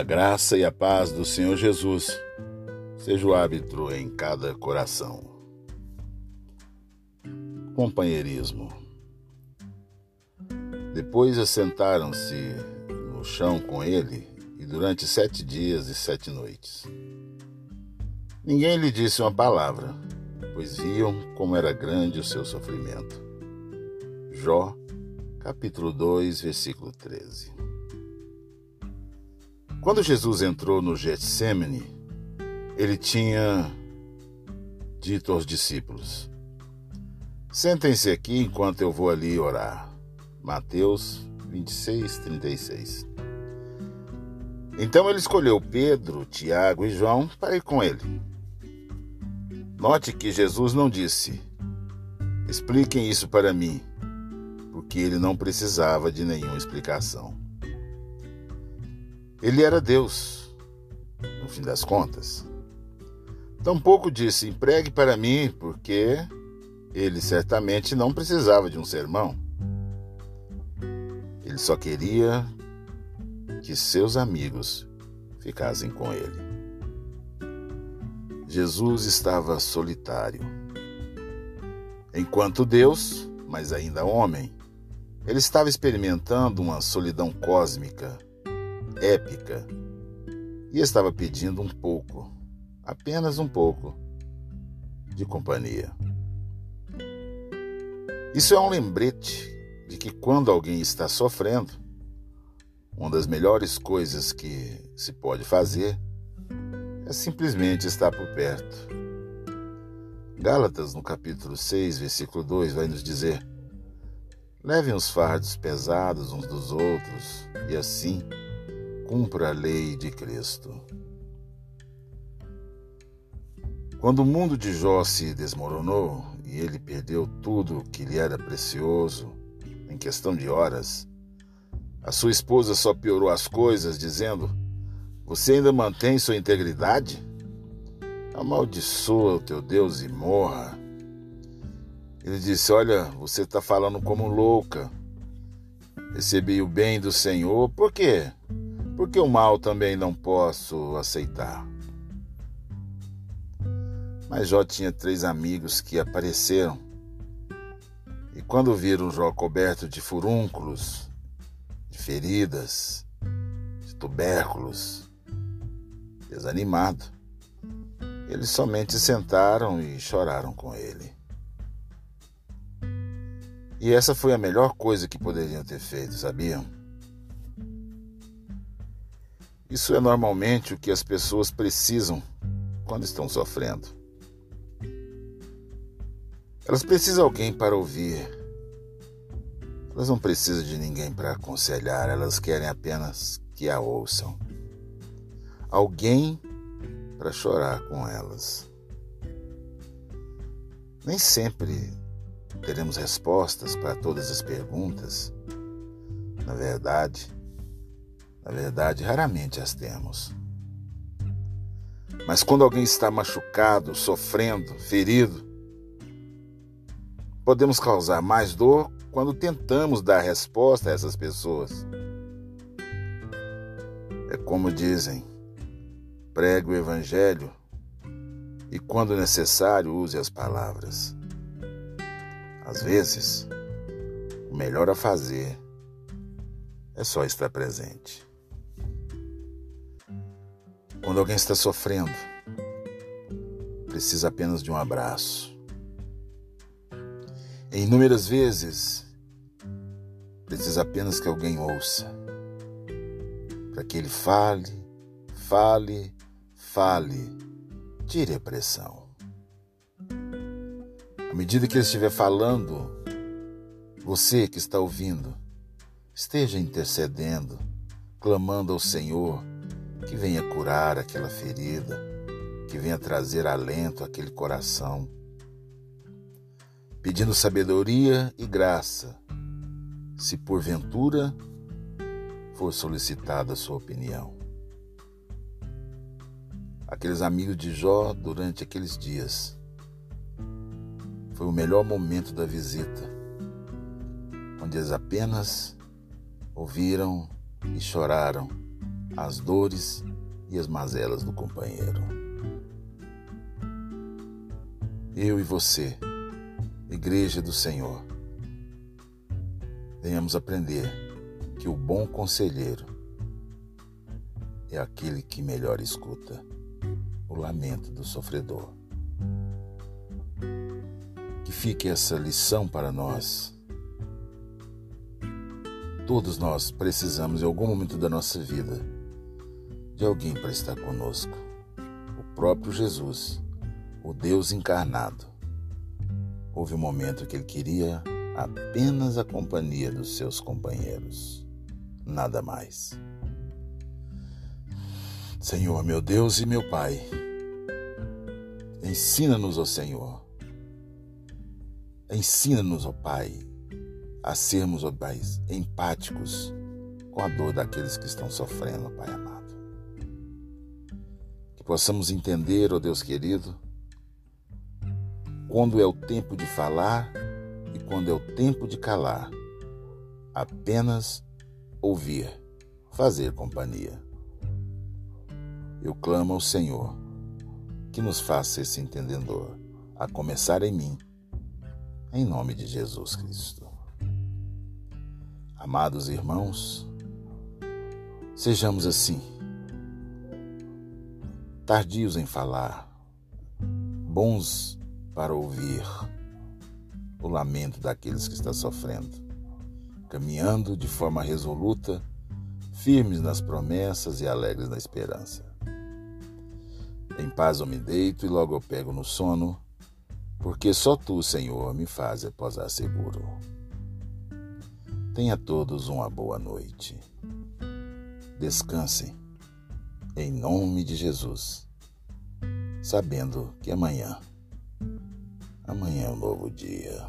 A graça e a paz do Senhor Jesus seja o árbitro em cada coração. Companheirismo. Depois assentaram-se no chão com ele e durante sete dias e sete noites. Ninguém lhe disse uma palavra, pois viam como era grande o seu sofrimento. Jó, capítulo 2, versículo 13. Quando Jesus entrou no Getsemane, ele tinha dito aos discípulos: Sentem-se aqui enquanto eu vou ali orar. Mateus 26, 36. Então ele escolheu Pedro, Tiago e João para ir com ele. Note que Jesus não disse: Expliquem isso para mim, porque ele não precisava de nenhuma explicação. Ele era Deus, no fim das contas. Tampouco disse: empregue para mim, porque ele certamente não precisava de um sermão. Ele só queria que seus amigos ficassem com ele. Jesus estava solitário. Enquanto Deus, mas ainda homem, ele estava experimentando uma solidão cósmica épica e estava pedindo um pouco, apenas um pouco, de companhia. Isso é um lembrete de que quando alguém está sofrendo, uma das melhores coisas que se pode fazer é simplesmente estar por perto. Gálatas, no capítulo 6, versículo 2, vai nos dizer: Levem os fardos pesados uns dos outros, e assim cumpra a lei de Cristo. Quando o mundo de Jó se desmoronou e ele perdeu tudo que lhe era precioso em questão de horas, a sua esposa só piorou as coisas, dizendo: Você ainda mantém sua integridade? Amaldiçoa o teu Deus e morra. Ele disse: Olha, você está falando como louca. Recebi o bem do Senhor, por quê? Porque o mal também não posso aceitar. Mas Jó tinha três amigos que apareceram e, quando viram Jó coberto de furúnculos, de feridas, de tubérculos, desanimado, eles somente sentaram e choraram com ele. E essa foi a melhor coisa que poderiam ter feito, sabiam? Isso é normalmente o que as pessoas precisam quando estão sofrendo. Elas precisam de alguém para ouvir. Elas não precisam de ninguém para aconselhar, elas querem apenas que a ouçam. Alguém para chorar com elas. Nem sempre teremos respostas para todas as perguntas. Na verdade, na verdade, raramente as temos. Mas quando alguém está machucado, sofrendo, ferido, podemos causar mais dor quando tentamos dar resposta a essas pessoas. É como dizem: pregue o Evangelho e, quando necessário, use as palavras. Às vezes, o melhor a fazer é só estar presente. Quando alguém está sofrendo, precisa apenas de um abraço. E inúmeras vezes, precisa apenas que alguém ouça, para que ele fale, fale, fale, tire a pressão. À medida que ele estiver falando, você que está ouvindo, esteja intercedendo, clamando ao Senhor que venha curar aquela ferida, que venha trazer alento àquele coração, pedindo sabedoria e graça, se porventura for solicitada a sua opinião. Aqueles amigos de Jó durante aqueles dias. Foi o melhor momento da visita, onde eles apenas ouviram e choraram as dores e as mazelas do companheiro. Eu e você, Igreja do Senhor, venhamos aprender que o bom conselheiro é aquele que melhor escuta o lamento do sofredor. Que fique essa lição para nós. Todos nós precisamos, em algum momento da nossa vida, de alguém para estar conosco. O próprio Jesus, o Deus encarnado. Houve um momento que ele queria apenas a companhia dos seus companheiros, nada mais. Senhor, meu Deus e meu Pai, ensina-nos, ó Senhor, ensina-nos, ó Pai, a sermos, ó Pai, empáticos com a dor daqueles que estão sofrendo, Pai amado. Possamos entender, ó Deus querido, quando é o tempo de falar e quando é o tempo de calar. Apenas ouvir, fazer companhia eu clamo ao Senhor que nos faça esse entendedor, a começar em mim, em nome de Jesus Cristo. Amados irmãos, sejamos assim, tardios em falar, bons para ouvir o lamento daqueles que estão sofrendo, caminhando de forma resoluta, firmes nas promessas e alegres na esperança. Em paz eu me deito e logo eu pego no sono, porque só tu, Senhor, me fazes repousar seguro. Tenha todos uma boa noite. Descansem, em nome de Jesus, sabendo que amanhã, amanhã é um novo dia.